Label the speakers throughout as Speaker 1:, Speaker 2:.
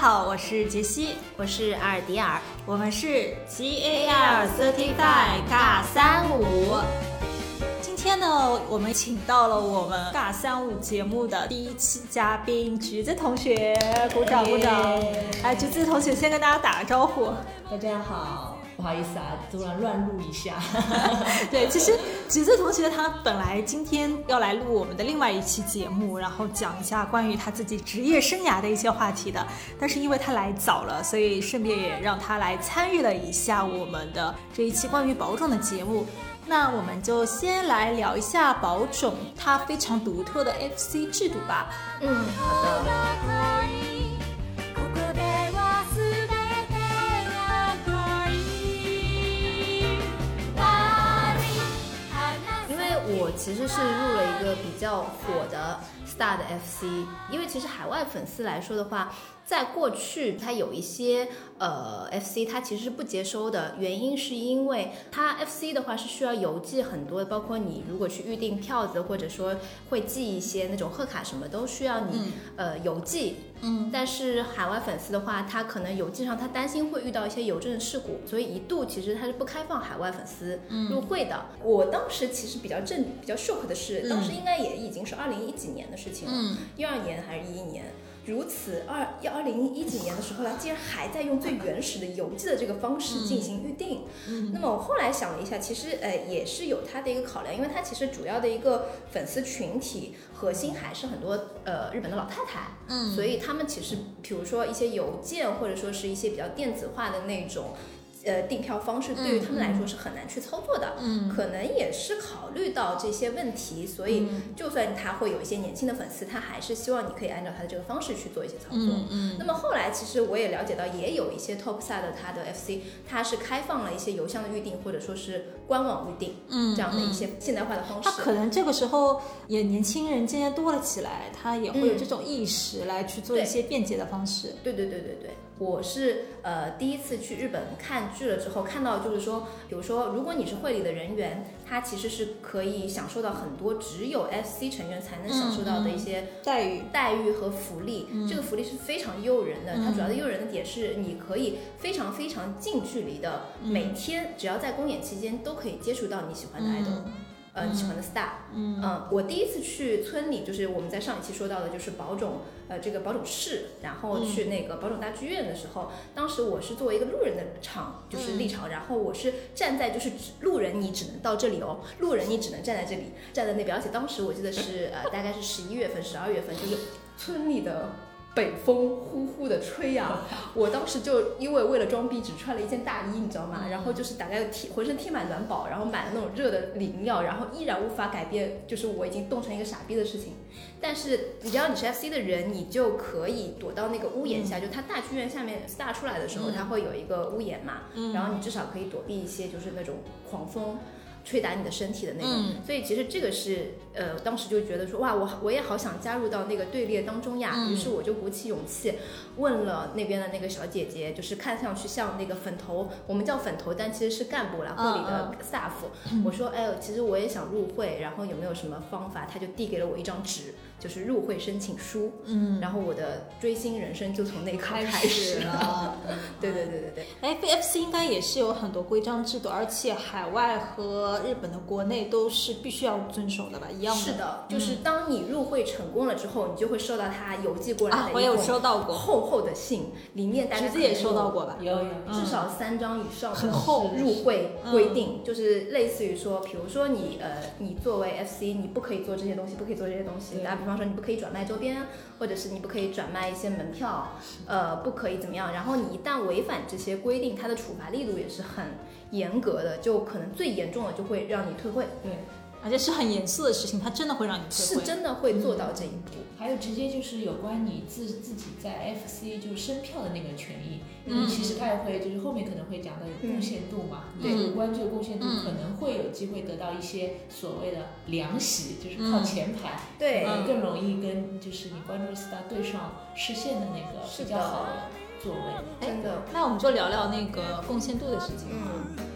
Speaker 1: 好，我是杰西，
Speaker 2: 我是阿尔迪尔，
Speaker 1: 我们是 G A R Thirty Five 尬三五。今天呢，我们请到了我们尬三五节目的第一期嘉宾橘子同学，鼓掌鼓掌！哎，橘子同学先跟大家打个招呼。
Speaker 3: 大家好。不好意思啊，突然乱录一下。
Speaker 1: 对，其实橘子同学他本来今天要来录我们的另外一期节目，然后讲一下关于他自己职业生涯的一些话题的。但是因为他来早了，所以顺便也让他来参与了一下我们的这一期关于保种的节目。那我们就先来聊一下保种它非常独特的 FC 制度吧。
Speaker 2: 嗯，好的。其实是入了一个比较火的 Star 的 FC，因为其实海外粉丝来说的话。在过去，它有一些呃 FC，它其实是不接收的。原因是因为它 FC 的话是需要邮寄很多，包括你如果去预订票子，或者说会寄一些那种贺卡，什么都需要你呃邮寄。
Speaker 1: 嗯。
Speaker 2: 但是海外粉丝的话，他可能邮寄上他担心会遇到一些邮政事故，所以一度其实他是不开放海外粉丝入会的。我当时其实比较震、比较 shock 的是，当时应该也已经是二零一几年的事情了，一二年还是一一年。如此二幺二零一几年的时候，他竟然还在用最原始的邮寄的这个方式进行预定。
Speaker 1: 嗯，
Speaker 2: 那么我后来想了一下，其实呃也是有他的一个考量，因为他其实主要的一个粉丝群体核心还是很多呃日本的老太太。
Speaker 1: 嗯，
Speaker 2: 所以他们其实比如说一些邮件或者说是一些比较电子化的那种。呃，订票方式对于他们来说是很难去操作的，
Speaker 1: 嗯，
Speaker 2: 可能也是考虑到这些问题，所以就算他会有一些年轻的粉丝，他还是希望你可以按照他的这个方式去做一些操作。
Speaker 1: 嗯嗯。
Speaker 2: 那么后来其实我也了解到，也有一些 top side 的他的 FC，他是开放了一些邮箱的预定，或者说是官网预订，
Speaker 1: 嗯，
Speaker 2: 这样的一些现代化的方式。
Speaker 1: 他可能这个时候也年轻人渐渐多了起来，他也会有这种意识来去做一些便捷的方式。
Speaker 2: 对对对对对。我是呃第一次去日本看剧了之后，看到就是说，比如说，如果你是会里的人员，他其实是可以享受到很多只有 FC 成员才能享受到的一些
Speaker 1: 待遇、
Speaker 2: 待遇和福利。这个福利是非常诱人的。它主要的诱人的点是，你可以非常非常近距离的，每天只要在公演期间都可以接触到你喜欢的 idol。呃，你喜欢的 star，嗯，我第一次去村里，就是我们在上一期说到的，就是保种，呃，这个保种市，然后去那个保种大剧院的时候，当时我是作为一个路人的场，就是立场，然后我是站在就是路人，你只能到这里哦，路人你只能站在这里，站在那边，而且当时我记得是呃，大概是十一月份、十二月份，就是村里的。北风呼呼的吹呀，我当时就因为为了装逼，只穿了一件大衣，你知道吗？然后就是大概贴浑身贴满暖宝，然后买了那种热的饮料，然后依然无法改变，就是我已经冻成一个傻逼的事情。但是只要你是 FC 的人，你就可以躲到那个屋檐下，就它大剧院下面 star 出来的时候，它会有一个屋檐嘛，然后你至少可以躲避一些就是那种狂风。吹打你的身体的那种，所以其实这个是，呃，当时就觉得说，哇，我我也好想加入到那个队列当中呀。于是我就鼓起勇气，问了那边的那个小姐姐，就是看上去像那个粉头，我们叫粉头，但其实是干部啦，会里的 staff。我说，哎，其实我也想入会，然后有没有什么方法？他就递给了我一张纸。就是入会申请书，
Speaker 1: 嗯，
Speaker 2: 然后我的追星人生就从那刻开
Speaker 1: 始
Speaker 2: 了。对对对对对。
Speaker 1: 哎，FC 应该也是有很多规章制度，而且海外和日本的国内都是必须要遵守的吧？一样的。
Speaker 2: 是的，就是当你入会成功了之后，你就会收到他邮寄过来的
Speaker 1: 我有收到过厚
Speaker 2: 厚的信，里面大
Speaker 1: 侄子也收到过吧？
Speaker 3: 有有，
Speaker 2: 至少三张以上。
Speaker 1: 很厚。
Speaker 2: 入会规定就是类似于说，比如说你呃，你作为 FC，你不可以做这些东西，不可以做这些东西。打比方。比方说你不可以转卖周边，或者是你不可以转卖一些门票，呃，不可以怎么样。然后你一旦违反这些规定，它的处罚力度也是很严格的，就可能最严重的就会让你退会。
Speaker 1: 对。而且是很严肃的事情，他真的会让你
Speaker 2: 是真的会做到这一步。
Speaker 3: 还有直接就是有关你自自己在 FC 就是升票的那个权益，因为其实他也会就是后面可能会讲到有贡献度嘛，对有关这个贡献度，可能会有机会得到一些所谓的凉席，就是靠前排，
Speaker 2: 对，
Speaker 3: 更容易跟就是你关注 star 对上视线的那个比较好的座位。
Speaker 2: 真的，
Speaker 1: 那我们就聊聊那个贡献度的事情。
Speaker 2: 嗯。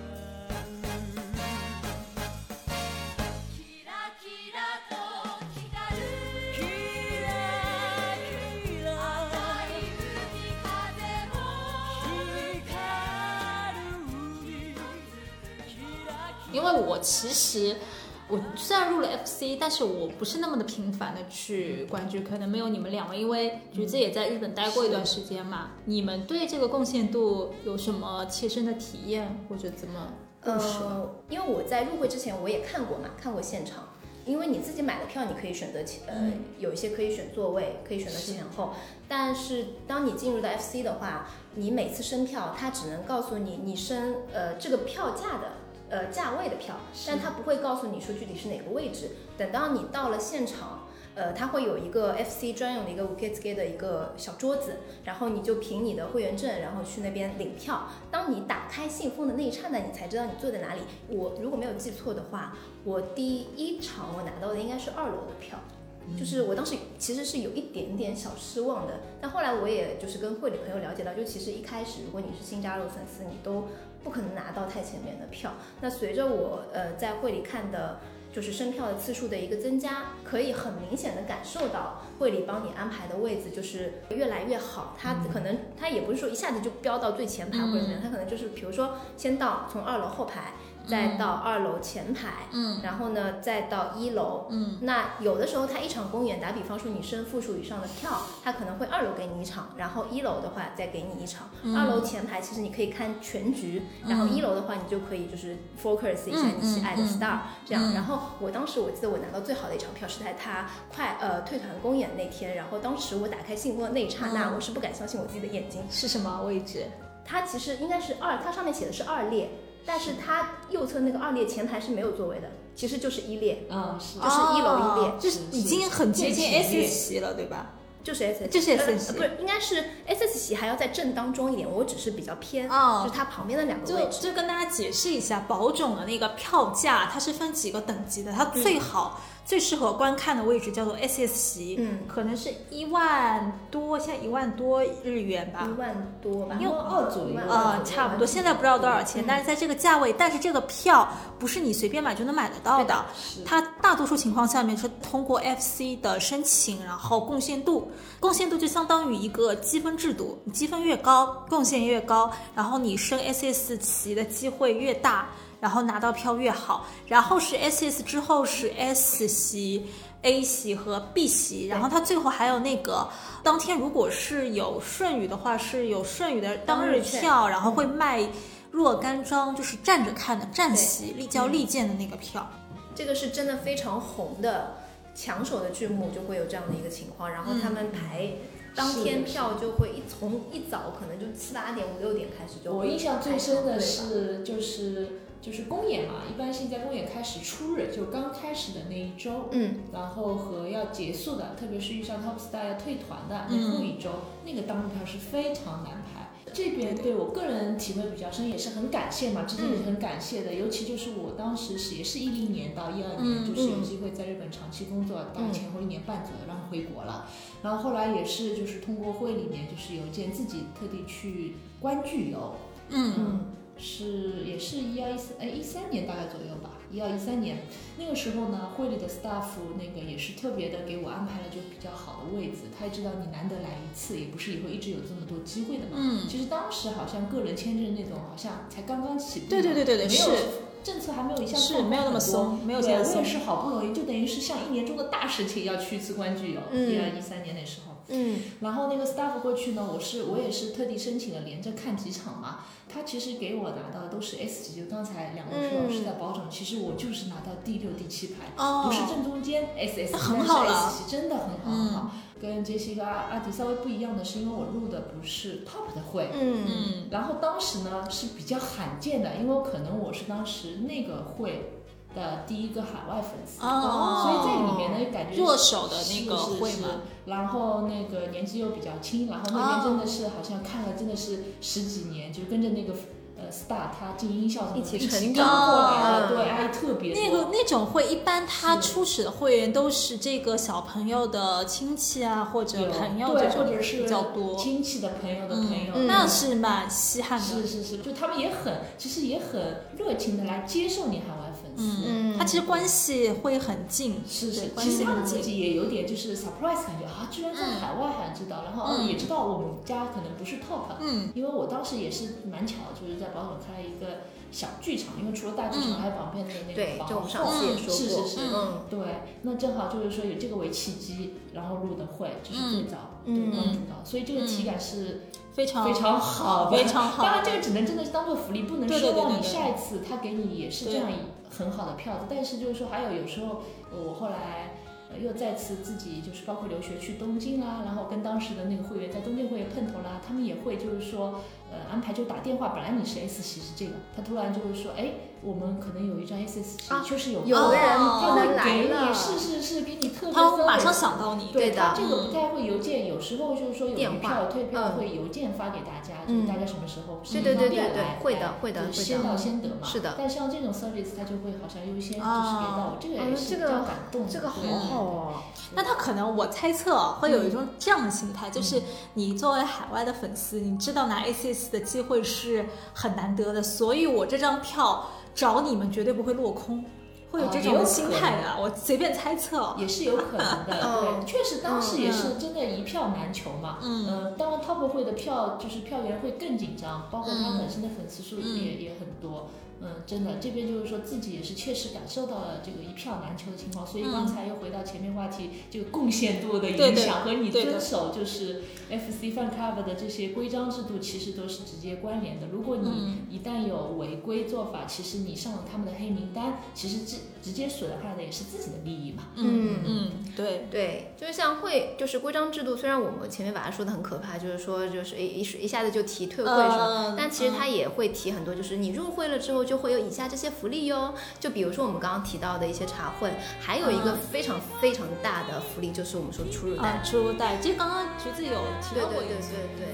Speaker 1: 为我其实。我虽然入了 FC，但是我不是那么的频繁的去关注，可能没有你们两位，因为橘子也在日本待过一段时间嘛。你们对这个贡献度有什么切身的体验或者怎么？
Speaker 2: 呃，因为我在入会之前我也看过嘛，看过现场。因为你自己买的票，你可以选择前，呃，有一些可以选座位，可以选择前后。但是当你进入到 FC 的话，你每次升票，它只能告诉你你升呃这个票价的。呃，价位的票，但他不会告诉你说具体是哪个位置。等到你到了现场，呃，他会有一个 FC 专用的一个 e t g e 的一个小桌子，然后你就凭你的会员证，然后去那边领票。当你打开信封的那一刹那，你才知道你坐在哪里。我如果没有记错的话，我第一场我拿到的应该是二楼的票，就是我当时其实是有一点点小失望的。但后来我也就是跟会里朋友了解到，就其实一开始如果你是新加入粉丝，你都。不可能拿到太前面的票。那随着我呃在会里看的，就是升票的次数的一个增加，可以很明显的感受到会里帮你安排的位置就是越来越好。它可能它也不是说一下子就飙到最前排或者怎么样，它可能就是比如说先到从二楼后排。再到二楼前排，嗯，然后呢，再到一楼，嗯，那有的时候他一场公演，打比方说你升负数以上的票，他可能会二楼给你一场，然后一楼的话再给你一场。二楼前排其实你可以看全局，然后一楼的话你就可以就是 focus 一下你喜爱的 star 这样。然后我当时我记得我拿到最好的一场票是在他快呃退团公演那天，然后当时我打开信封的那一刹那，我是不敢相信我自己的眼睛。
Speaker 1: 是什么位置？
Speaker 2: 它其实应该是二，它上面写的是二列。但是它右侧那个二列前排是没有座位的，其实就是一列，
Speaker 3: 嗯，是，
Speaker 2: 就是一楼一列，
Speaker 1: 就是已经很接近 S 席了，对吧？
Speaker 2: 就是 S，
Speaker 1: 就是 S 席，
Speaker 2: 不是，应该是 S 席还要在正当中一点，我只是比较偏，就是它旁边的两个位置。
Speaker 1: 就就跟大家解释一下，保种的那个票价它是分几个等级的，它最好。最适合观看的位置叫做 SS 席，
Speaker 2: 嗯，
Speaker 1: 可能是一万多，现在一万多日元吧，
Speaker 2: 一万多吧，
Speaker 3: 因为二左右
Speaker 1: 啊，差不多。现在不知道多少钱，但是在这个价位，但是这个票不是你随便买就能买得到的，它大多数情况下面是通过 FC 的申请，然后贡献度，贡献度就相当于一个积分制度，你积分越高，贡献越高，然后你升 SS 席的机会越大。然后拿到票越好，然后是 S S 之后是 S 席、A 席和 B 席，然后它最后还有那个当天如果是有顺宇的话，是有顺宇的当日票，然后会卖若干张，就是站着看的站席，立交立见的那个票。
Speaker 2: 这个是真的非常红的抢手的剧目，就会有这样的一个情况，然后他们排当天票就会一从一早可能就七八点五六点开始就。
Speaker 3: 我印象最深的是就是。就是公演嘛，一般性在公演开始初日，就刚开始的那一周，
Speaker 2: 嗯，
Speaker 3: 然后和要结束的，特别是遇上 Top Star 要退团的那后一周，那个当日票是非常难排。这边对我个人体会比较深，也是很感谢嘛，之前也是很感谢的。尤其就是我当时是也是一零年到一二年，就是有机会在日本长期工作，到前后一年半左右，然后回国了。然后后来也是就是通过会里面，就是有一件自己特地去观剧游，
Speaker 1: 嗯。
Speaker 3: 是一二一四，哎，一三年大概左右吧，一二一三年那个时候呢，会里的 staff 那个也是特别的给我安排了就比较好的位置，他也知道你难得来一次，也不是以后一直有这么多机会的嘛。
Speaker 1: 嗯。
Speaker 3: 其实当时好像个人签证那种好像才刚刚起步。
Speaker 1: 对对对对对，
Speaker 3: 是。政策还没有一下
Speaker 1: 是没有那么松，没有这样松。
Speaker 3: 我也是好不容易，就等于是像一年中的大事情要去一次观剧游，一二一三年那时候。
Speaker 2: 嗯。
Speaker 3: 然后那个 staff 过去呢，我是我也是特地申请了连着看几场嘛。他其实给我拿到的都是 S 级，就刚才两位说是在保种，其实我就是拿到第六、第七排，不是正中间。S S
Speaker 1: 很好
Speaker 3: 了，真的很好很好。跟杰西跟阿阿迪稍微不一样的是，因为我入的不是 top 的会，
Speaker 1: 嗯，
Speaker 3: 然后当时呢是比较罕见的，因为可能我是当时那个会的第一个海外粉丝，哦。所以在里面呢感觉
Speaker 1: 弱手的那个会嘛，
Speaker 3: 然后那个年纪又比较轻，然后那边真的是好像看了真的是十几年，就跟着那个。Star 他进音效
Speaker 2: 一起
Speaker 3: 成长过来的，对，还特别
Speaker 1: 那个那种会，一般他初始的会员都是这个小朋友的亲戚啊，或者朋友
Speaker 3: 对，或者是
Speaker 1: 比较多
Speaker 3: 亲戚的朋友的朋友，
Speaker 1: 那是蛮稀罕的。
Speaker 3: 是是是，就他们也很，其实也很热情的来接受你海外粉。丝。
Speaker 2: 嗯，
Speaker 1: 他其实关系会很近，
Speaker 3: 是是，
Speaker 1: 关
Speaker 3: 其实他
Speaker 1: 系很近。
Speaker 3: 们自己也有点就是 surprise 感觉啊，居然在海外还知道，然后哦也知道我们家可能不是 top，
Speaker 1: 嗯，
Speaker 3: 因为我当时也是蛮巧，就是在保守开了一个小剧场，因为除了大剧场，还有旁边的那
Speaker 2: 对，
Speaker 3: 个
Speaker 2: 就我们上
Speaker 3: 皇后
Speaker 2: 次也说过，
Speaker 3: 是是是，
Speaker 2: 嗯，
Speaker 3: 对，那正好就是说有这个为契机，然后入的会，就是最早对
Speaker 2: 嗯。
Speaker 3: 关注到，所以这个体感是
Speaker 1: 非常
Speaker 3: 非常好的，
Speaker 1: 非常好。
Speaker 3: 当然，这个只能真的是当做福利，不能
Speaker 1: 对对对
Speaker 3: 奢望你下一次他给你也是这样一很好的票子。但是就是说，还有有时候我后来又再次自己就是包括留学去东京啦，然后跟当时的那个会员在东京会碰头啦，他们也会就是说呃安排就打电话，本来你是 S 席是这个，他突然就会说，哎，我们可能有一张 S 席
Speaker 2: 啊
Speaker 3: 确实有
Speaker 2: 有的人
Speaker 3: 他
Speaker 2: 不能
Speaker 3: 会给你，是是是，给你特别
Speaker 1: 他马上想到你，
Speaker 3: 对
Speaker 2: 对的
Speaker 3: 他这个不太会邮件，有时候就是说有票、退票
Speaker 2: 嗯
Speaker 3: 会邮件发给大家，
Speaker 2: 嗯
Speaker 3: 就是大概什么时候
Speaker 2: 对对对对对
Speaker 3: 来
Speaker 2: 会的会的
Speaker 3: 先到先得嘛。
Speaker 2: 是的
Speaker 3: 但像这种 service，他就会好像优先就是给
Speaker 1: 啊
Speaker 3: 到我，这个
Speaker 2: 嗯
Speaker 3: 也是
Speaker 2: 这个
Speaker 3: 比较感动的。
Speaker 2: 这个好
Speaker 3: 对
Speaker 2: 好哦，
Speaker 1: 那他可能我猜测会有一种这样的心态，就是你作为海外的粉丝，你知道拿的机会是很难得的，所以我这张票找你们绝对不会落空，会有这种心态的
Speaker 3: 能。
Speaker 1: 我随便猜测。
Speaker 3: 也是有可能的，
Speaker 2: 嗯
Speaker 3: 对，确实当时也是真的一票难求嘛。
Speaker 1: 嗯
Speaker 3: 呃当然 Top 会的票就是票源会更紧张，包括他本身的粉丝数
Speaker 1: 嗯
Speaker 3: 也、也很多。嗯，真的，这边就是说自己也是确实感受到了这个一票难求的情况，所以刚才又回到前面话题，这个贡献度的影响和你遵守就是 FC Fan Club 的这些规章制度，其实都是直接关联的。如果你一旦有违规做法，其实你上了他们的黑名单，其实直直接损害的也是自己的利益嘛。
Speaker 1: 嗯嗯，对，
Speaker 2: 对，就是像会，就是规章制度，虽然我们前面把它说的很可怕，就是说就是一一一下子就提退会什么，
Speaker 1: 嗯
Speaker 2: 但其实它也会提很多，就是你入会了之后就会有以下这些福利哟。就比如说我们刚刚提到的一些茶会，还有一个非常非常大的福利，就是我们说的出入
Speaker 1: 啊
Speaker 2: 单。，
Speaker 1: 出入带，这刚刚橘子有提
Speaker 2: 对对对
Speaker 1: 到过一次。
Speaker 2: 对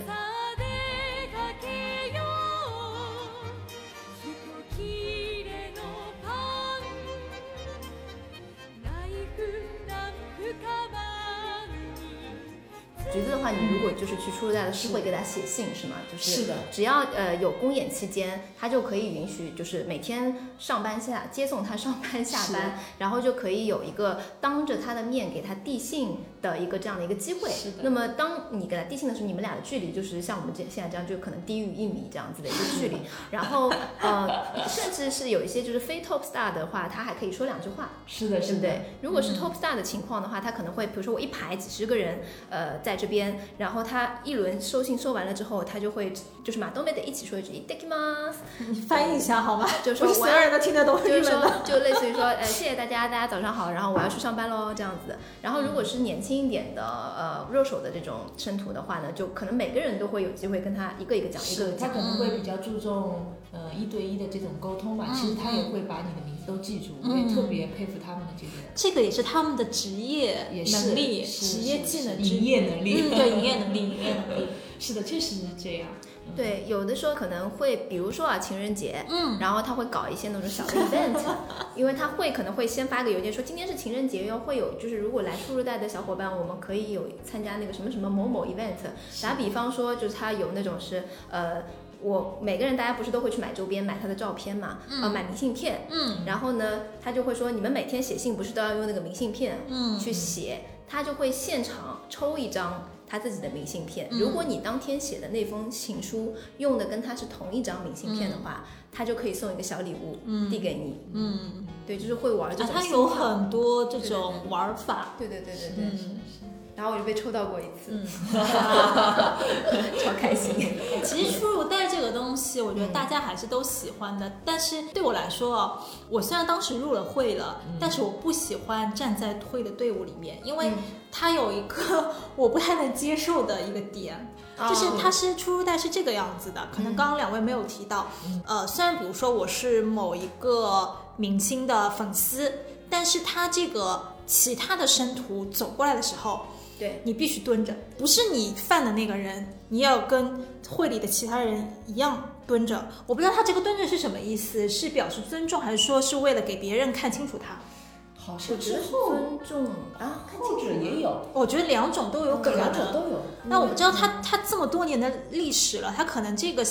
Speaker 2: 去出入带的是会给他写信是吗？就是
Speaker 3: 是的。
Speaker 2: 只要呃有公演期间，他就可以允许就是每天上班下接送他上班下班，然后就可以有一个当着他的面给他递信的一个这样的一个机会。那么当你给他递信的时候，你们俩的距离就是像我们这现在这样，就可能低于一米这样子的一个距离。然后呃，甚至是有一些就是非 top star 的话，他还可以说两句话。
Speaker 3: 是的，是的。
Speaker 2: 对不对？如果是 top star 的情况的话，他可能会，比如说我一排几十个人，呃，在这边，然后他一轮收信收完了之后，他就会就是马东贝的一起说一句 i t a k i m a s
Speaker 1: 你翻译一下好吗？
Speaker 2: 就是
Speaker 1: 所有人都听得懂
Speaker 2: 就是。说，就类似于说，呃，谢谢大家，大家早上好，然后我要去上班喽，这样子。然后如果是年轻一点的，呃，热手的这种生徒的话呢，就可能每个人都会有机会跟他一个一个讲，一个
Speaker 3: 他
Speaker 2: 个讲。
Speaker 3: 可能会比较注重呃一对一的这种沟通吧，其实他也会把你的名字都记住，我也特别佩服他们的这个
Speaker 1: 这个也是他们的职业
Speaker 3: 也是
Speaker 1: 能力、职业技能
Speaker 3: 营业能力
Speaker 1: 嗯，对，营业能力，营业能力。
Speaker 3: 是的，确实是这样。
Speaker 2: 对，有的时候可能会，比如说啊，情人节，
Speaker 1: 嗯，
Speaker 2: 然后他会搞一些那种小的 event，因为他会可能会先发个邮件说今天是情人节哟，会有就是如果来出入带的小伙伴，我们可以有参加那个什么什么某某 event。打比方说，就是他有那种是呃。我每个人大家不是都会去买周边，买他的照片嘛，呃，买明信片，
Speaker 1: 嗯，
Speaker 2: 然后呢，他就会说，你们每天写信不是都要用那个明信片，
Speaker 1: 嗯。
Speaker 2: 去写，他就会现场抽一张他自己的明信片。
Speaker 1: 嗯
Speaker 2: 如果你当天写的那封情书用的跟他是同一张明信片的话，他就可以送一个小礼物，递给你。
Speaker 1: 嗯，
Speaker 2: 对，就是会玩这
Speaker 1: 啊，
Speaker 2: 种、
Speaker 1: 他有很多这种玩法。
Speaker 2: 对对对对对。
Speaker 1: 嗯，
Speaker 2: 然后我就被抽到过一次，
Speaker 1: 嗯
Speaker 2: 超开心。
Speaker 1: 其实出入带这个东西，我觉得大家还是都喜欢的。但是对我来说哦，我虽然当时入了会了，但是我不喜欢站在会的队伍里面，因为它有一个 我不太能接受的一个点。就是它是出入带是这个样子的，可能刚刚两位没有提到。呃，虽然比如说我是某一个明星的粉丝，但是他这个其他的生徒走过来的时候，
Speaker 2: 对，
Speaker 1: 你必须蹲着，不是你犯的那个人，你要跟会里的其他人一样蹲着。我不知道他这个蹲着是什么意思，是表示尊重，还是说是为了给别人看清楚他？
Speaker 3: 好
Speaker 2: 我
Speaker 3: 像
Speaker 2: 觉得是尊重啊，看
Speaker 3: 后
Speaker 2: 清楚
Speaker 3: 者也有，
Speaker 1: 我觉得两种都有可
Speaker 3: 两种
Speaker 1: 能。
Speaker 3: 都有。
Speaker 1: 那我不知道他他这么多年的历史了，他可能这个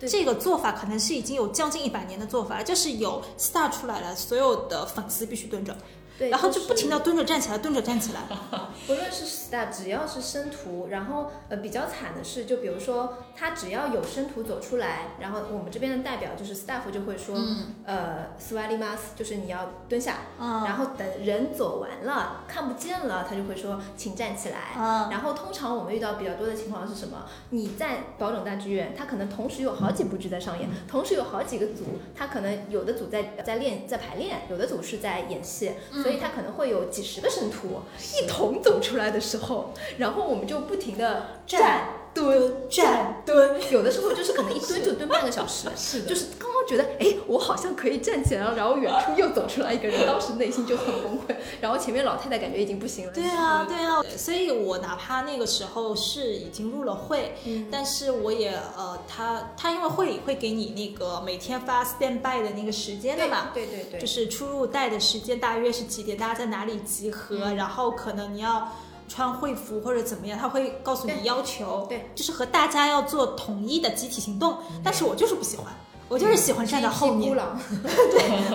Speaker 1: 这个做法可能是已经有将近一百年的做法，就是有 star 出来了，所有的粉丝必须蹲着，
Speaker 2: 对，
Speaker 1: 然后就不停的
Speaker 2: 的。
Speaker 1: 蹲着站起来，蹲着站起来。
Speaker 2: 不论是 star，只要是生图，然后呃比较惨的是，就比如说他只要有生图走出来，然后我们这边的代表就是 staff 就会说，呃 s w a l i m a s 就是你要蹲下，
Speaker 1: 嗯
Speaker 2: 然后等人走完了看不见了，他就会说请站起来。
Speaker 1: 嗯
Speaker 2: 然后通常我们遇到比较多的情况是什么？你在宝冢大剧院，他可能同时有好几部剧在上演，同时有好几个组，他可能有的组在在练在排练，有的组是在演戏，所以它可能会有几十个神徒一同走出来的时候，然后我们就不停的站。蹲站蹲，有的时候就是可能一蹲就蹲半个小时，
Speaker 3: 是的。
Speaker 2: 就是觉得哎，我好像可以站起来了，然后远处又走出来一个人，当时内心就很崩溃，然后前面老太太感觉已经不行了。
Speaker 1: 对啊，对啊，所以我哪怕那个时候是已经入了会，
Speaker 2: 嗯
Speaker 1: 但是我也呃，他他因为会里会给你那个每天发 stand by 的那个时间的嘛，
Speaker 2: 对对对，
Speaker 1: 就是出入带的时间大约是几点，大家在哪里集合，然后可能你要穿会服或者怎么样，他会告诉你要求，
Speaker 2: 对，
Speaker 1: 就是和大家要做统一的集体行动，但是我就是不喜欢，我就是喜欢站在后面，
Speaker 2: 孤狼，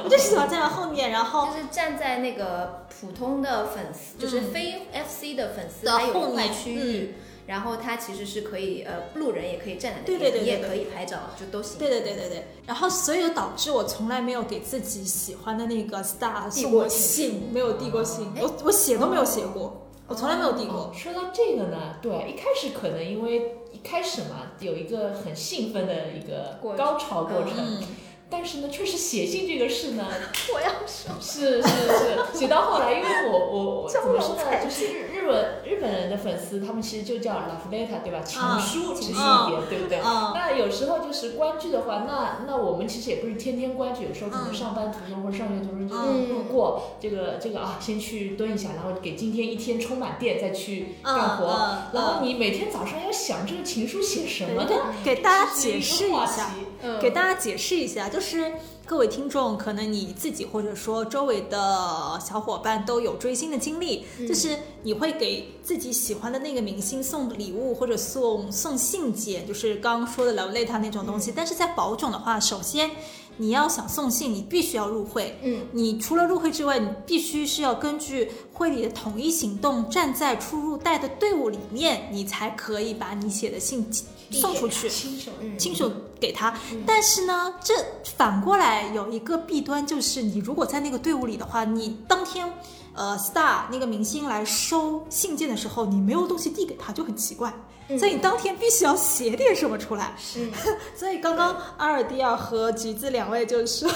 Speaker 1: 我就喜欢站在后面，然后
Speaker 2: 就是站在那个普通的粉丝，就是非 FC 的粉丝，
Speaker 1: 的
Speaker 2: 还有
Speaker 1: 后面
Speaker 2: 一块区域。然后它其实是可以，呃，路人也可以站在那
Speaker 1: 对
Speaker 2: 边，
Speaker 1: 对对对对
Speaker 2: 你也可以拍照，就都行。
Speaker 1: 对对对对对，然后所以就导致我从来没有给自己喜欢的那个 star 送过
Speaker 2: 递过信
Speaker 1: 信，没有递过信，
Speaker 2: 哎
Speaker 1: 我我写都没有写过，我从来没有递过
Speaker 3: 哦。说到这个呢，对，一开始可能因为一开始嘛，有一个很兴奋的一个高潮过程，
Speaker 1: 嗯，
Speaker 3: 但是呢，确实写信这个事呢，
Speaker 2: 我要说，
Speaker 3: 是是是，写到后来，因为我我我怎么说呢，就是日日本日本人的粉丝，他们其实就叫 love letter 对吧？情
Speaker 1: 啊
Speaker 3: 书直译
Speaker 1: 啊
Speaker 3: 一点，对不对？
Speaker 1: 啊
Speaker 3: 那有时候就是观剧的话，那那我们其实也不是天天观剧，有时候可能
Speaker 1: 嗯
Speaker 3: 上班途中或者上学途中就
Speaker 1: 嗯
Speaker 3: 路过这个这个啊，先去蹲一下，然后给今天一天充满电，再去干活。然后你每天早上要想这个情书写什么
Speaker 1: 对
Speaker 3: 呢？
Speaker 1: 给大家解释一下。给大家解释一下，就是各位听众，可能你自己或者说周围的小伙伴都有追星的经历，就是你会给自己喜欢的那个明星送礼物或者送送信件，就是刚刚说的 love letter 那种东西。但是在宝冢的话，首先你要想送信，你必须要入会。
Speaker 2: 嗯，
Speaker 1: 你除了入会之外，你必须是要根据会里的统一行动，站在出入带的队伍里面，你才可以把你写的信送出去。
Speaker 3: 亲手
Speaker 2: 嗯
Speaker 1: 亲手给他。但是呢，这反过来有一个弊端，就是你如果在那个队伍里的话，你当天呃 star 那个明星来收信件的时候，你没有东西递给他，就很奇怪。所以你当天必须要写点什么出来。
Speaker 2: 是，
Speaker 1: 所以刚刚阿尔蒂尔和橘子两位就说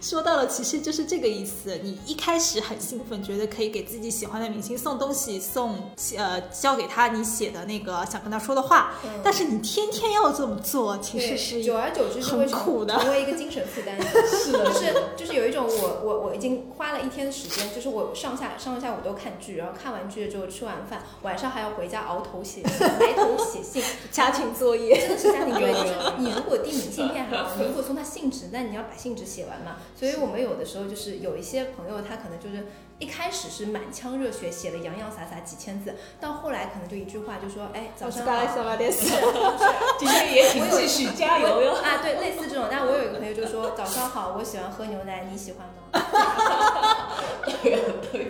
Speaker 1: 说到了，其实就是这个意思。你一开始很兴奋，觉得可以给自己喜欢的明星送东西，送呃交给他你写的那个想跟他说的话，
Speaker 2: 嗯
Speaker 1: 但是你天天要这么做，其实，是
Speaker 2: 久而久之就会
Speaker 1: 苦的
Speaker 2: 成为一个精神负担。
Speaker 3: 是的，
Speaker 2: 就是。就是有一种我我我已经花了一天的时间，就是我上下上下午都看剧，然后看完剧了之后吃完饭，晚上还要回家熬头写信，埋头写信，
Speaker 1: 家庭作业。
Speaker 2: 真的是家庭作业。就是你如果递明信片还好，你如果送他信纸，那你要把信纸写完嘛。所以我们有的时候就是有一些朋友，他可能就是一开始是满腔热血，写的洋洋洒洒几千字，到后来可能就一句话就说，哎，早上好。
Speaker 3: 今天也挺继续加油哟。
Speaker 2: 啊，对，类似这种。但我有一个朋友就说：“早上好，我喜欢喝牛奶，你喜欢吗
Speaker 3: 都有都有。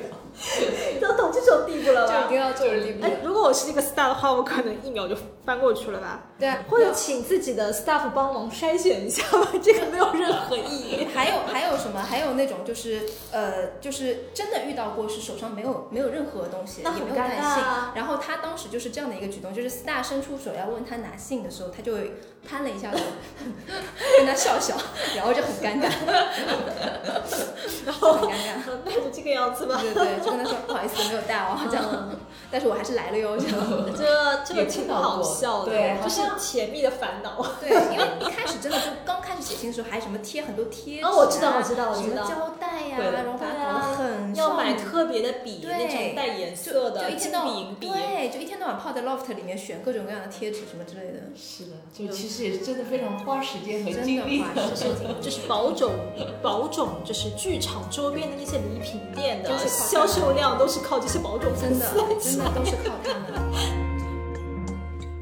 Speaker 1: 都懂这种地步了？”
Speaker 2: 就已经到这种地步
Speaker 1: 哎。，如果我是那个 star 的话，我可能一秒就翻过去了吧？
Speaker 2: 对啊，
Speaker 1: 或者请自己的 staff 帮忙筛选一下吧，这个没有任何意义。
Speaker 2: 还有还有什么？还有那种就是呃，就是真的遇到过是手上没有没有任何东西，也没有带信。然后他当时就是这样的一个举动，就是 star 伸出手要问他拿信的时候，他就攀了一下手，跟他笑笑，然后就很尴尬，
Speaker 1: 然后
Speaker 2: 很尴尬。
Speaker 1: 那就这个样子吧。
Speaker 2: 对对对，就跟他说不好意思，没有带。价哦，这样，但是我还是来了哟，这样。
Speaker 1: 这个这个挺好笑的，
Speaker 3: 对
Speaker 1: 就是甜蜜的烦恼。
Speaker 2: 对，因为一开始真的就刚开始写信的时候，还什么贴很多贴纸、啊，
Speaker 1: 哦我知道我知道我
Speaker 2: 什么
Speaker 1: 知道
Speaker 2: 胶带呀、然后把它搞得很
Speaker 1: 要买特别的笔，
Speaker 2: 对
Speaker 1: 那种带颜色的
Speaker 2: 就一天到晚。对，就一天到晚泡在 loft 里面选各种各样的贴纸什么之类的。
Speaker 3: 是的，就其实也是真的非常花时间和
Speaker 2: 真的
Speaker 3: 精力
Speaker 2: 花时间
Speaker 1: 就是保种保种就是剧场周边的那些礼品店的销售量都是靠这些宝冢粉
Speaker 2: 真的
Speaker 1: 丝来
Speaker 2: 真的都是靠他们。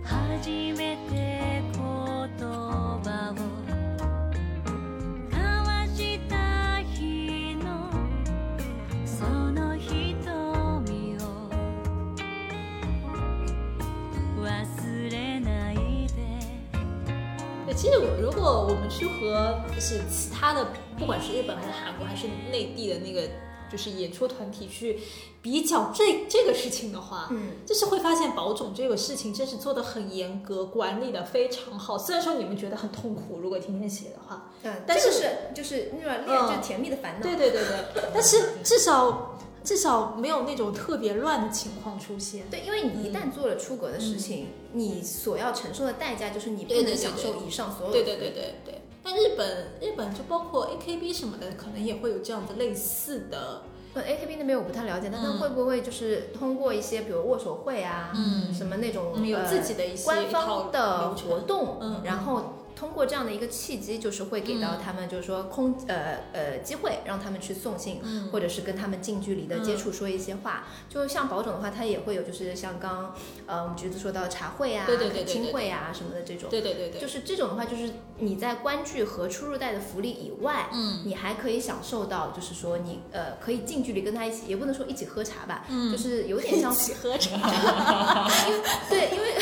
Speaker 4: 初めて言葉を交わした日のその瞳を忘れないで
Speaker 1: 对，其实我如果我们去和就是其他的，不管是日本还是韩国还是内地的那个 就是演出团体去比较这这个事情的话，
Speaker 2: 嗯，
Speaker 1: 就是会发现保种这个事情真是做的很严格，管理的非常好。虽然说你们觉得很痛苦，如果天天写的话，
Speaker 2: 嗯，
Speaker 1: 但是
Speaker 2: 这个是就是那种恋
Speaker 1: 嗯
Speaker 2: 就是甜蜜的烦恼。
Speaker 1: 对对对对，但是至少至少没有那种特别乱的情况出现。
Speaker 2: 对，因为你一旦做了出格的事情，你所要承受的代价就是你不能享受以上所有的
Speaker 1: 对对对对对。但日本日本就包括 AKB 什么的，可能也会有这样的类似的。
Speaker 2: 呃，AKB 那边我不太了解，但他
Speaker 1: 嗯
Speaker 2: 会不会就是通过一些，比如握手会啊，
Speaker 1: 嗯
Speaker 2: 什么那种、
Speaker 1: 嗯有
Speaker 2: 呃
Speaker 1: 自己的一些
Speaker 2: 官方的活动，然后通过这样的一个契机，就是会给到他们，就是说空呃呃机会，让他们去送信，
Speaker 1: 嗯。
Speaker 2: 或者是跟他们近距离的接触，说一些话。就像宝总的话，他也会有，就是像刚呃我们橘子说到茶会啊、
Speaker 1: 对对对对对
Speaker 2: 亲会啊什么的这种。
Speaker 1: 对对对对，
Speaker 2: 就是这种的话，就是你在观剧和出入带的福利以外，
Speaker 1: 嗯。
Speaker 2: 你还可以享受到，就是说你呃可以近距离跟他一起，也不能说一起喝茶吧，
Speaker 1: 嗯。
Speaker 2: 就是有点像
Speaker 1: 一起喝茶，
Speaker 2: 对，因为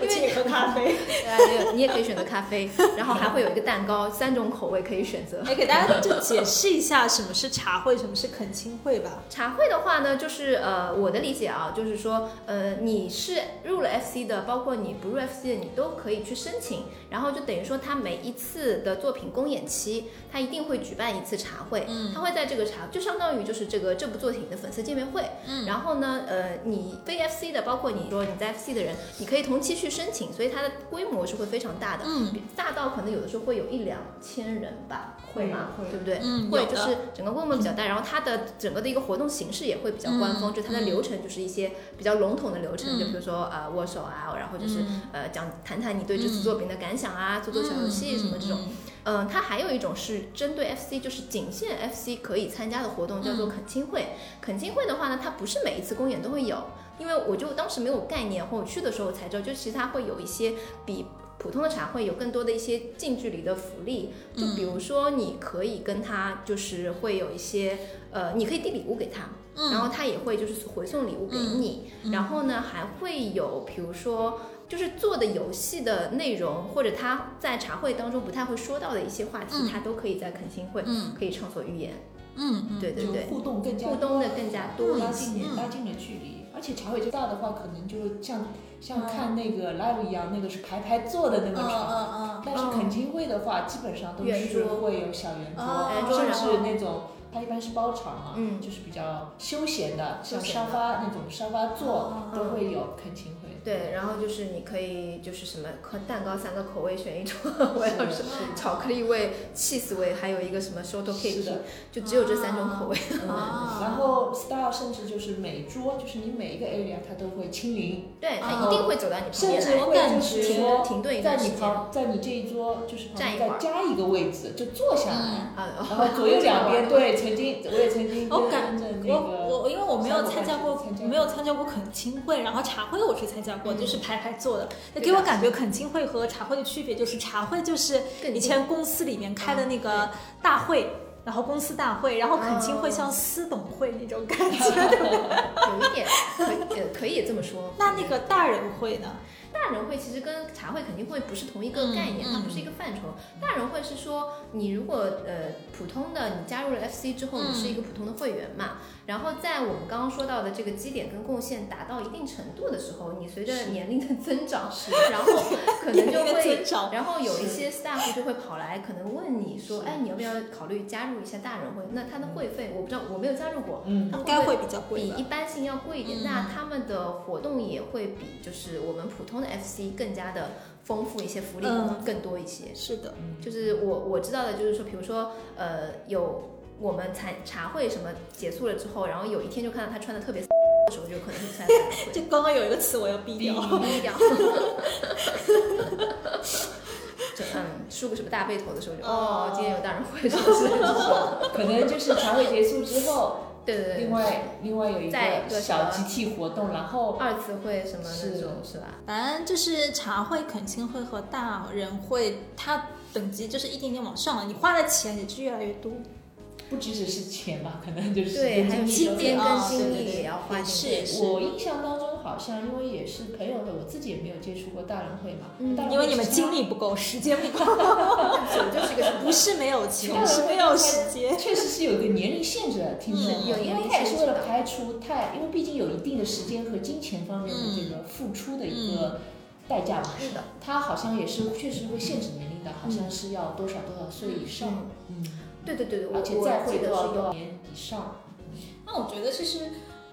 Speaker 1: 我请你喝咖啡。
Speaker 2: 对你也可以选择咖啡，然后还会有一个蛋糕，三种口味可以选择。
Speaker 1: 哎，给大家就解释一下什么是茶会，什么是恳亲会吧。
Speaker 2: 茶会的话呢，就是呃，我的理解啊，就是说，呃，你是入了 FC 的，包括你不入 FC 的，你都可以去申请。然后就等于说，他每一次的作品公演期，他一定会举办一次茶会。
Speaker 1: 嗯
Speaker 2: 他会在这个茶，就相当于就是这个这部作品的粉丝见面会。
Speaker 1: 嗯
Speaker 2: 然后呢，呃，你非 FC 的，包括你说你在 FC 的人，你可以同期去申请，所以它的规模是会非常大的。
Speaker 1: 嗯
Speaker 2: 大到可能有的时候会有一两千人吧，会吗？
Speaker 3: 会
Speaker 2: 对不对？
Speaker 1: 嗯
Speaker 2: 会就是整个规模比较大，然后它的整个的一个活动形式也会比较官方，
Speaker 1: 嗯
Speaker 2: 就它的流程就是一些比较笼统的流程，
Speaker 1: 嗯
Speaker 2: 就比如说呃握手啊，然后就是、
Speaker 1: 嗯
Speaker 2: 呃讲谈谈你对这次作品的感想啊，做做小游戏什么这种。嗯，它还有一种是针对 FC，就是仅限 FC 可以参加的活动，叫做恳亲会。恳亲会的话呢，它不是每一次公演都会有，因为我就当时没有概念，或我去的时候才知道，就其实它会有一些比普通的茶会有更多的一些近距离的福利，就比如说你可以跟他就是会有一些呃，你可以递礼物给他，然后他也会就是回送礼物给你，然后呢还会有比如说。就是做的游戏的内容，或者他在茶会当中不太会说到的一些话题，
Speaker 1: 嗯
Speaker 2: 他都可以在恳亲会
Speaker 1: 嗯
Speaker 2: 可以畅所欲言。
Speaker 1: 嗯
Speaker 2: 对对对，
Speaker 3: 互动更加
Speaker 2: 互动的更加多一些。
Speaker 3: 近拉近了距离，而且茶会就大的话，可能就像像看那个 live 一样，那个是排排坐的那个场。
Speaker 1: 嗯
Speaker 3: 但是肯亲会的话，基本上都是会有小圆
Speaker 1: 哦
Speaker 3: 桌，甚至那种它一般是包场嘛，
Speaker 2: 嗯
Speaker 3: 就是比较休闲的，像沙发那种沙发座
Speaker 1: 哦
Speaker 3: 都会有恳亲会。
Speaker 2: 对，然后就是你可以就是什么和蛋糕三个口味选一种，我要是巧克力味、cheese 味，还有一个什么 shortcake，
Speaker 3: 的
Speaker 2: 就只有这三种口味。
Speaker 1: 啊
Speaker 3: 然后 style 甚至就是每桌，就是你每一个 area 它都会亲临，
Speaker 2: 对，
Speaker 1: 哦
Speaker 2: 他一定会走到你旁
Speaker 3: 甚
Speaker 2: 边来，
Speaker 3: 至会就是
Speaker 2: 停
Speaker 3: 说
Speaker 2: 停顿一
Speaker 3: 在你。旁，在你这一桌就是再加一个位置，就坐下来。然后左右两边，对，曾经我也曾经跟
Speaker 1: 我感我我因为我没有参加过，没有参加过恳亲会，然后茶会我是参加过，
Speaker 2: 嗯
Speaker 1: 就是排排坐的。那给我感觉恳亲会和茶会的区别就是茶会就是以前公司里面开的那个大会。然后公司大会，然后恳亲会像私董会那种感觉。
Speaker 2: 有一点可可以这么说。
Speaker 1: 那那个大人会呢？
Speaker 2: 大人会其实跟茶会肯定会不是同一个概念，
Speaker 1: 嗯
Speaker 2: 它不是一个范畴。大人会是说，你如果呃普通的你加入了 FC 之后，
Speaker 1: 嗯
Speaker 2: 你是一个普通的会员嘛，然后在我们刚刚说到的这个基点跟贡献达到一定程度的时候，你随着年龄的增长，然后然后有一些 staff 就会跑来，可能问你说，哎，你要不要考虑加入一下大人会？那他的会费我不知道，我没有加入过，
Speaker 3: 嗯
Speaker 2: 他
Speaker 1: 应该会比较贵
Speaker 2: 比一。般性要贵一点。
Speaker 1: 嗯
Speaker 2: 那他们的活动也会比就是我们普通的 FC 更加的丰富一些，福利
Speaker 1: 嗯
Speaker 2: 更多一些。
Speaker 1: 是的，
Speaker 2: 就是我我知道的，就是说，比如说，呃，有我们茶茶会什么结束了之后，然后有一天就看到他穿的特别的 时候，就可能是参加大人会。
Speaker 1: 就刚刚有一个词我要逼掉，
Speaker 2: 低调。就嗯，梳个什么大背头的时候就哦，今天有大人会是不是？
Speaker 3: 可能就是茶会结束之后，
Speaker 2: 对对对，
Speaker 3: 另外另外有一
Speaker 2: 个
Speaker 3: 个小集体活动，然后
Speaker 2: 二次会什么那
Speaker 3: 是
Speaker 2: 种是吧？
Speaker 1: 反正就是茶会、恳亲会和大人会，它等级就是一点点往上了，你花的钱也是越来越多。
Speaker 3: 不只只是钱吧，可能就是
Speaker 2: 对，还有时
Speaker 3: 时间
Speaker 1: 啊
Speaker 2: 间跟精力也要花
Speaker 1: 是
Speaker 3: 我印象当中好像，因为也是朋友会，我自己也没有接触过大人会嘛，
Speaker 2: 嗯
Speaker 1: 因为你们精力不够，时间不够，
Speaker 2: 酒就是个
Speaker 1: 不是没有钱，是没有时间。
Speaker 3: 确实是有一个年龄限制的，听说
Speaker 1: 嗯
Speaker 2: 有
Speaker 3: 因为
Speaker 2: 年龄
Speaker 3: 它也是为了排除太，因为毕竟有一定的时间和金钱方面的这个付出的一个代价嘛。
Speaker 2: 是的，
Speaker 3: 他好像也是确实会限制年龄的，好像是要多少多少岁以上，嗯，
Speaker 2: 对对对对，我
Speaker 3: 而且在
Speaker 2: 我记得
Speaker 3: 会多少
Speaker 2: 是有。
Speaker 3: 多少年以上，
Speaker 1: 那我觉得其实，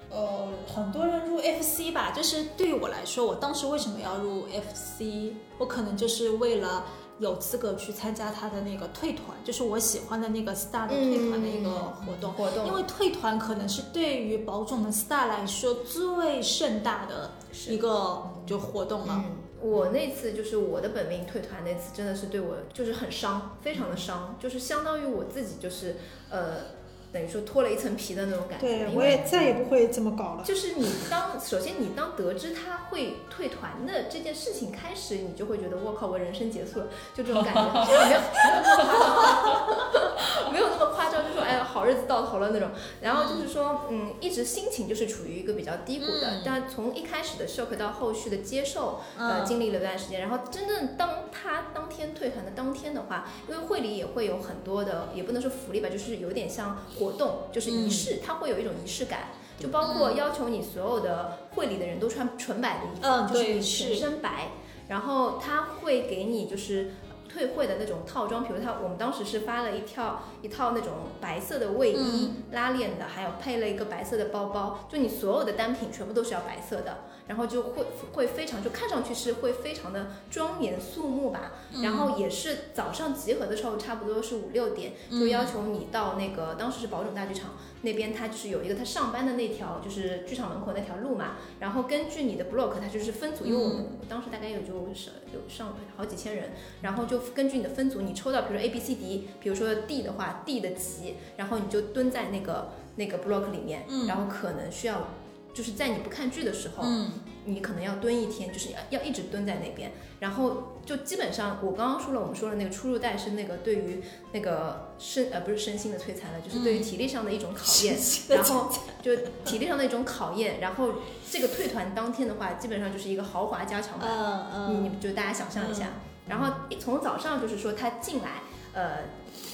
Speaker 1: 呃，很多人入 FC 吧，就是对于我来说，我当时为什么要入 FC？我可能就是为了有资格去参加他的那个退团，就是我喜欢的那个 star 的退团的一个活动。
Speaker 2: 活动，
Speaker 1: 因为退团可能是对于保种的 star 来说最盛大的一个就活动了。
Speaker 2: 嗯，我那次就是我的本命退团那次，真的是对我就是很伤，非常的伤，就是相当于我自己就是呃，等于说脱了一层皮的那种感觉。因为
Speaker 1: 再也不会这么搞了。
Speaker 2: 就是你当首先你当得知他会退团的这件事情开始，你就会觉得我靠，我人生结束了，就这种感觉，没有没有 没有那么夸张，就说哎呀好日子到头了那种。然后就是说，嗯，一直心情就是处于一个比较低谷的，
Speaker 1: 嗯
Speaker 2: 但从一开始的 shock 到后续的接受，呃，
Speaker 1: 嗯
Speaker 2: 经历了一段时间，然后真正当他当天退团的当天的话，因为会里也会有很多的，也不能说福利吧，就是有点像活动，就是仪式，它会有一种仪式感。就包括要求你所有的会里的人都穿纯白的衣服，
Speaker 1: 嗯
Speaker 2: 就是全身白，然后他会给你就是退会的那种套装，比如他我们当时是发了一套一套那种白色的卫衣，拉链的，还有配了一个白色的包包，就你所有的单品全部都是要白色的，然后就会会非常就看上去是会非常的庄严肃穆吧，然后也是早上集合的时候差不多是五六点，就要求你到那个当时是宝冢大剧场那边，它就是有一个他上班的那条就是剧场门口那条路嘛，然后根据你的 block 它就是分组，因为我们当时大概有就是有上好几千人，然后就根据你的分组，你抽到比如说 A B C D，比如说 D 的话 D 的级，然后你就蹲在那个那个 block 里面，然后可能需要就是在你不看剧的时候，
Speaker 1: 嗯。
Speaker 2: 你可能要蹲一天，就是要要一直蹲在那边，然后就基本上我刚刚说了，我们说了那个出入带是那个对于那个身呃不是身心的摧残了，就是对于体力上的一种考验，然后就体力上的一种考验，然后这个退团当天的话，基本上就是一个豪华加强版，
Speaker 1: 嗯嗯。
Speaker 2: 你你就大家想象一下，然后一从早上就是说他进来，呃，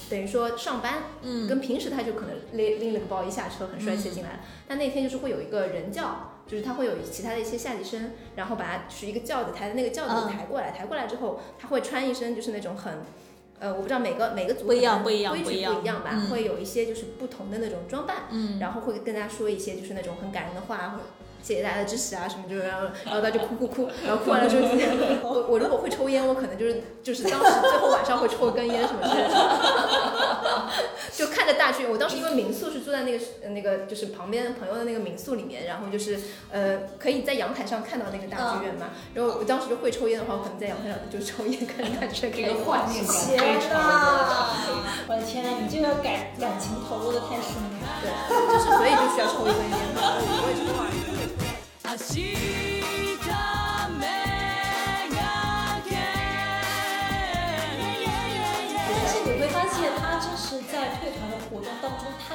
Speaker 2: 等于说上班，
Speaker 1: 嗯。
Speaker 2: 跟平时他就可能拎拎了个包一下车很帅气地进来。了，但那天就是会有一个人叫，就是他会有其他的一些下级生，然后把他是一个轿子抬的那个轿子
Speaker 1: 嗯。
Speaker 2: 抬过来，抬过来之后他会穿一身就是那种很。呃，我不知道每个每个组
Speaker 1: 不一样不一样
Speaker 2: 规矩
Speaker 1: 不一样。
Speaker 2: 吧，
Speaker 1: 嗯。
Speaker 2: 会有一些就是不同的那种装扮，
Speaker 1: 嗯。
Speaker 2: 然后会跟大家说一些就是那种很感人的话，或谢谢大家的支持啊什么，就是然后然后他就哭哭哭，然后哭完了之后，我我如果会抽烟，我可能就是就是当时最后晚上会抽一根烟什么之类的，就看着大剧院。我当时因为民宿是住在那个呃那个就是旁边朋友的那个民宿里面，然后就是呃可以在阳台上看到那个大剧院嘛，然后我当时就会抽烟的话，我可能在阳台上就抽烟看着大剧院，
Speaker 3: 这个画面感
Speaker 1: 天
Speaker 3: 非常
Speaker 1: 呐
Speaker 3: 的！
Speaker 1: 我的天呐，你这个感感情投入的太深了。
Speaker 2: 对，就是所以就需要抽一根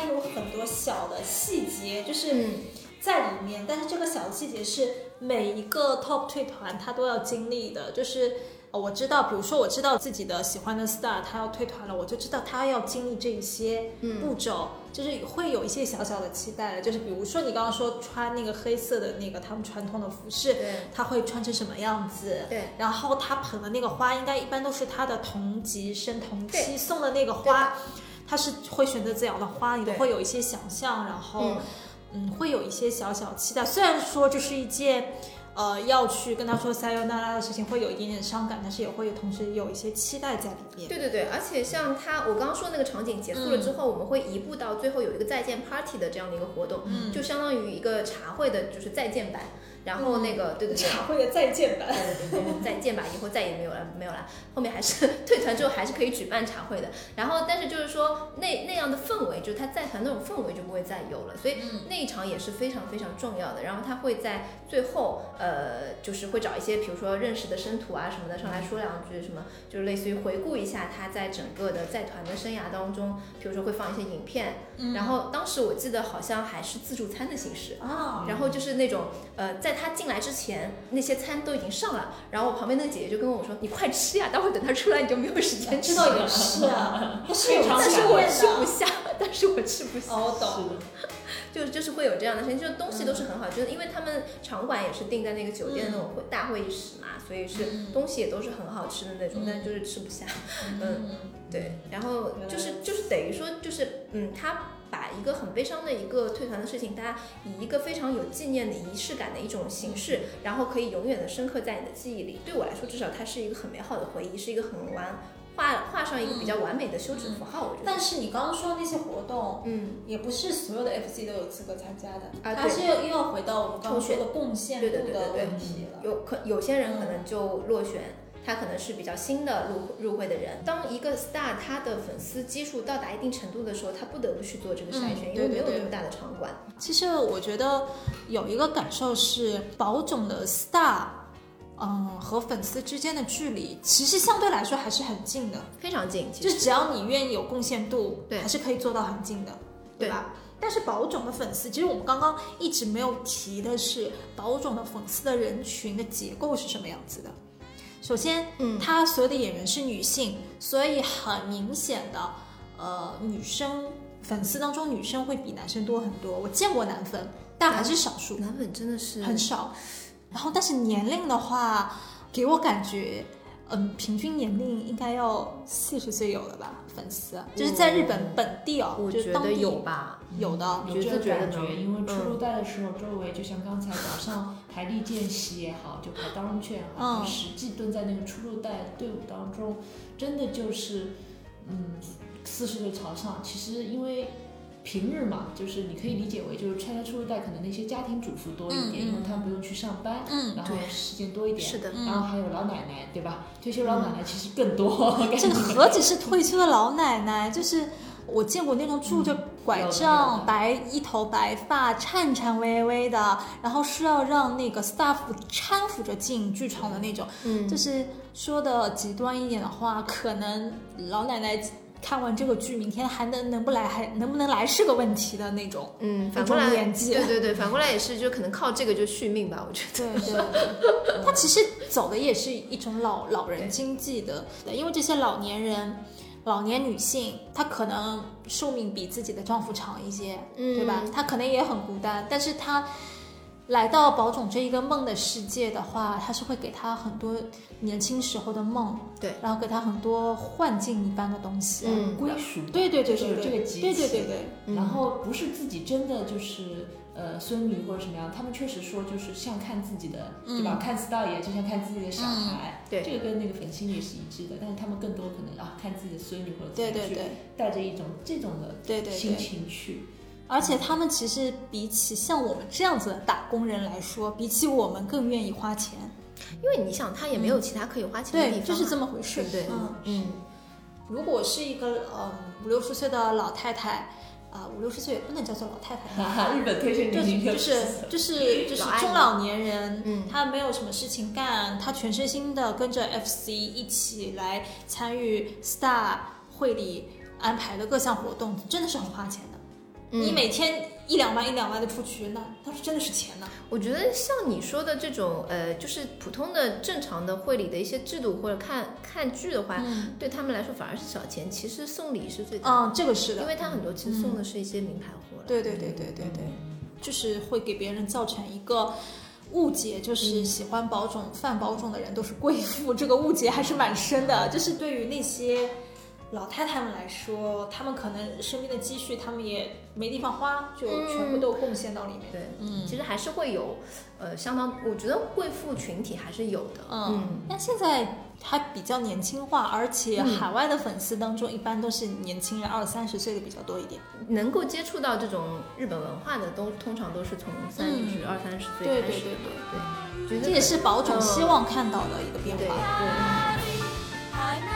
Speaker 1: 它有很多小的细节，就是
Speaker 2: 嗯
Speaker 1: 在里面。但是这个小细节是每一个 top 退团他都要经历的，就是呃我知道，比如说我知道自己的喜欢的 star 他要退团了，我就知道他要经历这一些步骤，就是会有一些小小的期待的。就是比如说你刚刚说穿那个黑色的那个他们传统的服饰，
Speaker 2: 对
Speaker 1: 他会穿成什么样子？
Speaker 2: 对
Speaker 1: 然后他捧的那个花，应该一般都是他的同级生同期送的那个花，他是会选择怎样的花，你都会有一些想象，然后
Speaker 2: 嗯
Speaker 1: 嗯会有一些小小期待。虽然说这是一件。呃，要去跟他说塞尤那拉的事情，会有一点点伤感，但是也会同时有一些期待在里面。
Speaker 2: 对对对，而且像他，我刚刚说那个场景结束了之后，我们会移步到最后有一个再见 party 的这样的一个活动，
Speaker 1: 嗯
Speaker 2: 就相当于一个茶会的，就是再见版。然后那个，对对对，
Speaker 1: 茶 会的再见版。
Speaker 2: 对对对，再见吧，以后再也没有了，没有了。后面还是 退团之后还是可以举办茶会的。然后，但是就是说那那样的氛围，就是他在团那种氛围就不会再有了。所以那一场也是非常非常重要的。然后他会在最后，呃，就是会找一些比如说认识的生徒啊什么的上来说两句，什么就是类似于回顾一下他在整个的在团的生涯当中，比如说会放一些影片。然后当时我记得好像还是自助餐的形式。
Speaker 1: 啊，
Speaker 2: 然后就是那种呃，在他进来之前，那些餐都已经上了，然后我旁边那个姐姐就跟我说：“你快吃呀，待会等他出来你就没有时间吃了。
Speaker 1: 是啊，不是有
Speaker 2: 但是我。吃不下，但是我吃不下，
Speaker 1: 哦，我懂。
Speaker 3: 是，
Speaker 2: 就就是会有这样的事情，就是东西都是很好，就是因为他们场馆也是定在那个酒店那种会大会议室嘛，所以是东西也都是很好吃的那种，但是就是吃不下，嗯，对，然后就是就是等于说就是嗯，他把一个很悲伤的一个退团的事情，大家以一个非常有纪念的仪式感的一种形式，然后可以永远的深刻在你的记忆里。对我来说，至少它是一个很美好的回忆，是一个很完画画上一个比较完美的休止符号。我觉得，
Speaker 1: 但是你刚刚说那些活动，
Speaker 2: 嗯，
Speaker 1: 也不是所有的 FC 都有资格参加的，
Speaker 2: 啊
Speaker 1: 它是又要回到我们刚刚说的贡献度的问题了。
Speaker 2: 有可有些人可能就落选。他可能是比较新的入入会的人。当一个 star 他的粉丝基数到达一定程度的时候，他不得不去做这个筛选，
Speaker 1: 嗯
Speaker 2: 因为没有那么大的场馆。
Speaker 1: 其实我觉得有一个感受是，宝总的 star，嗯，和粉丝之间的距离其实相对来说还是很近的，
Speaker 2: 非常近，
Speaker 1: 就只要你愿意有贡献度，
Speaker 2: 对
Speaker 1: 还是可以做到很近的，对
Speaker 2: 对
Speaker 1: 吧？但是宝总的粉丝，其实我们刚刚一直没有提的是，宝总的粉丝的人群的结构是什么样子的。首先，
Speaker 2: 嗯
Speaker 1: 他所有的演员是女性，所以很明显的，呃，女生粉丝当中女生会比男生多很多。我见过男粉，但还是少数，
Speaker 2: 男粉真的是
Speaker 1: 很少。然后，但是年龄的话，给我感觉，嗯，平均年龄应该要四十岁有了吧？粉丝，就是在日本本地哦，
Speaker 2: 我觉得有吧。
Speaker 1: 有的，
Speaker 3: 有这个感觉，因为出
Speaker 2: 嗯
Speaker 3: 入带的时候，周围就像刚才早上排立见习也好，就排刀刃券也好，
Speaker 1: 嗯
Speaker 3: 实际蹲在那个出入带队伍当中，真的就是，嗯，四十岁朝上。其实因为平日嘛，就是你可以理解为就是参加出入带，可能那些家庭主妇多一点，因为他们不用去上班，
Speaker 1: 嗯
Speaker 3: 然后时间多一点。
Speaker 2: 是的，
Speaker 3: 然后还有老奶奶，对吧？退休老奶奶其实更多，感
Speaker 1: 这个何止是退休的老奶奶，就是我见过那种住着拐杖、白一头白发、颤颤巍巍的，然后是要让那个 staff 搀扶着进剧场的那种。
Speaker 2: 嗯，
Speaker 1: 就是说的极端一点的话，可能老奶奶看完这个剧，明天还能能不来，还能不能来是个问题的那种。
Speaker 2: 嗯，反过来，
Speaker 1: 演技
Speaker 2: 对对对，反过来也是，就可能靠这个就续命吧，我觉得。
Speaker 1: 对对对，他其实走的也是一种老老人经济的，因为这些老年人、老年女性，她可能寿命比自己的丈夫长一些，
Speaker 2: 嗯
Speaker 1: 对吧？她可能也很孤单，但是她来到宝冢这一个梦的世界的话，他是会给他很多年轻时候的梦，
Speaker 2: 对，
Speaker 1: 然后给他很多幻境一般的东西，
Speaker 2: 嗯
Speaker 3: 归属。
Speaker 1: 对对对
Speaker 3: 就是
Speaker 1: 对
Speaker 3: 这个集
Speaker 1: 对对
Speaker 3: 体
Speaker 1: 对对，
Speaker 2: 嗯
Speaker 3: 然后不是自己真的就是呃孙女或者什么样，他们确实说就是像看自己的，对吧？
Speaker 1: 嗯
Speaker 3: 看 star 爷就像看自己的小孩，
Speaker 2: 对
Speaker 3: 这个跟那个粉心也是一致的。但是他们更多可能啊看自己的孙女或者怎么样去
Speaker 1: 对对对
Speaker 3: 带着一种这种的
Speaker 1: 对对
Speaker 3: 心
Speaker 1: 对。
Speaker 3: 情去。
Speaker 1: 而且他们其实比起像我们这样子的打工人来说，比起我们更愿意花钱。
Speaker 2: 因为你想，他也没有其他可以花钱的地方对，
Speaker 1: 就是这么回事。
Speaker 2: 对对？
Speaker 1: 嗯，
Speaker 2: 嗯，
Speaker 1: 如果是一个呃五六十岁的老太太，啊、五六十岁也不能叫做老太太，
Speaker 3: 哈哈，日本退休
Speaker 1: 就
Speaker 3: 年龄
Speaker 1: 就是就是就是中老年人，
Speaker 2: 嗯
Speaker 1: 他没有什么事情干，他全身心的跟着 FC 一起来参与 Star 会里安排的各项活动，真的是很花钱的。
Speaker 2: 嗯
Speaker 1: 你每天一两万一两万的出去，那那是真的是钱呢。
Speaker 2: 我觉得像你说的这种，呃，就是普通的正常的会理的一些制度或者看看剧的话，
Speaker 1: 嗯
Speaker 2: 对他们来说反而是小钱。其实送礼是最
Speaker 1: 嗯，这个是的，
Speaker 2: 因为他很多其实送的是一些名牌货了。
Speaker 1: 对对对对对对，就是会给别人造成一个误解，就是喜欢保种、泛保种的人都是贵妇，这个误解还是蛮深的。就是对于那些老太太们来说，她们可能身边的积蓄，她们也没地方花，就全部都贡献到里面。
Speaker 2: 对，嗯，其实还是会有，呃，相当，我觉得贵妇群体还是有的。
Speaker 1: 嗯，但现在还比较年轻化，而且海外的粉丝当中一般都是年轻人，二三十岁的比较多一点。
Speaker 2: 能够接触到这种日本文化的，都通常都是从三十二三十岁开始。
Speaker 1: 对对对
Speaker 2: 对，觉得
Speaker 1: 这也是保种
Speaker 2: 嗯
Speaker 1: 希望看到的一个变
Speaker 2: 对
Speaker 1: 化。
Speaker 4: 花咲